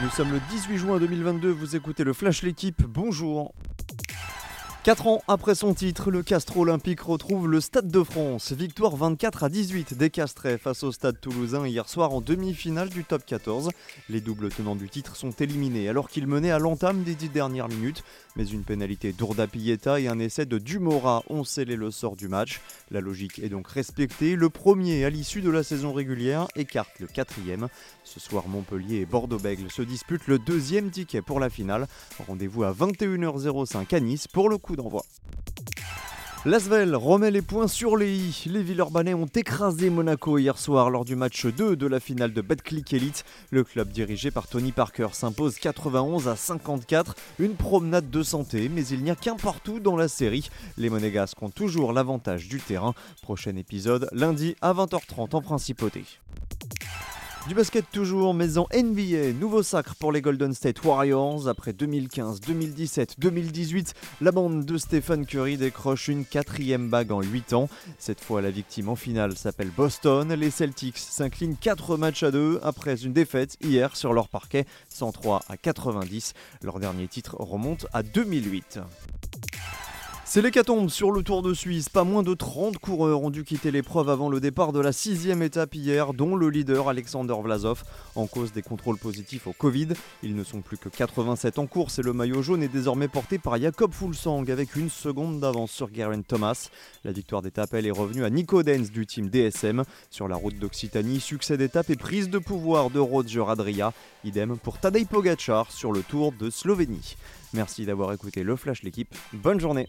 Nous sommes le 18 juin 2022, vous écoutez le Flash L'équipe, bonjour 4 ans après son titre, le Castro Olympique retrouve le Stade de France. Victoire 24 à 18 des Castrets face au Stade toulousain hier soir en demi-finale du top 14. Les doubles tenants du titre sont éliminés alors qu'ils menaient à l'entame des 10 dernières minutes. Mais une pénalité d'Urda Pieta et un essai de Dumora ont scellé le sort du match. La logique est donc respectée. Le premier à l'issue de la saison régulière écarte le quatrième. Ce soir, Montpellier et Bordeaux-Bègles se disputent le deuxième ticket pour la finale. Rendez-vous à 21h05 à Nice pour le coup d'envoi. L'Asvel remet les points sur les i. Les Villeurbanais ont écrasé Monaco hier soir lors du match 2 de la finale de Betclic Elite. Le club dirigé par Tony Parker s'impose 91 à 54. Une promenade de santé, mais il n'y a qu'un partout dans la série. Les Monégasques ont toujours l'avantage du terrain. Prochain épisode lundi à 20h30 en principauté. Du basket toujours, mais en NBA, nouveau sacre pour les Golden State Warriors. Après 2015, 2017, 2018, la bande de Stephen Curry décroche une quatrième bague en 8 ans. Cette fois, la victime en finale s'appelle Boston. Les Celtics s'inclinent 4 matchs à 2 après une défaite hier sur leur parquet, 103 à 90. Leur dernier titre remonte à 2008. C'est l'hécatombe sur le Tour de Suisse. Pas moins de 30 coureurs ont dû quitter l'épreuve avant le départ de la sixième étape hier, dont le leader Alexander Vlasov, en cause des contrôles positifs au Covid. Ils ne sont plus que 87 en course et le maillot jaune est désormais porté par Jakob Fulsang avec une seconde d'avance sur Geraint Thomas. La victoire d'étape, elle est revenue à Nico Denz du team DSM. Sur la route d'Occitanie, succès d'étape et prise de pouvoir de Roger Adria. Idem pour Tadej Pogacar sur le Tour de Slovénie. Merci d'avoir écouté le Flash l'équipe. Bonne journée.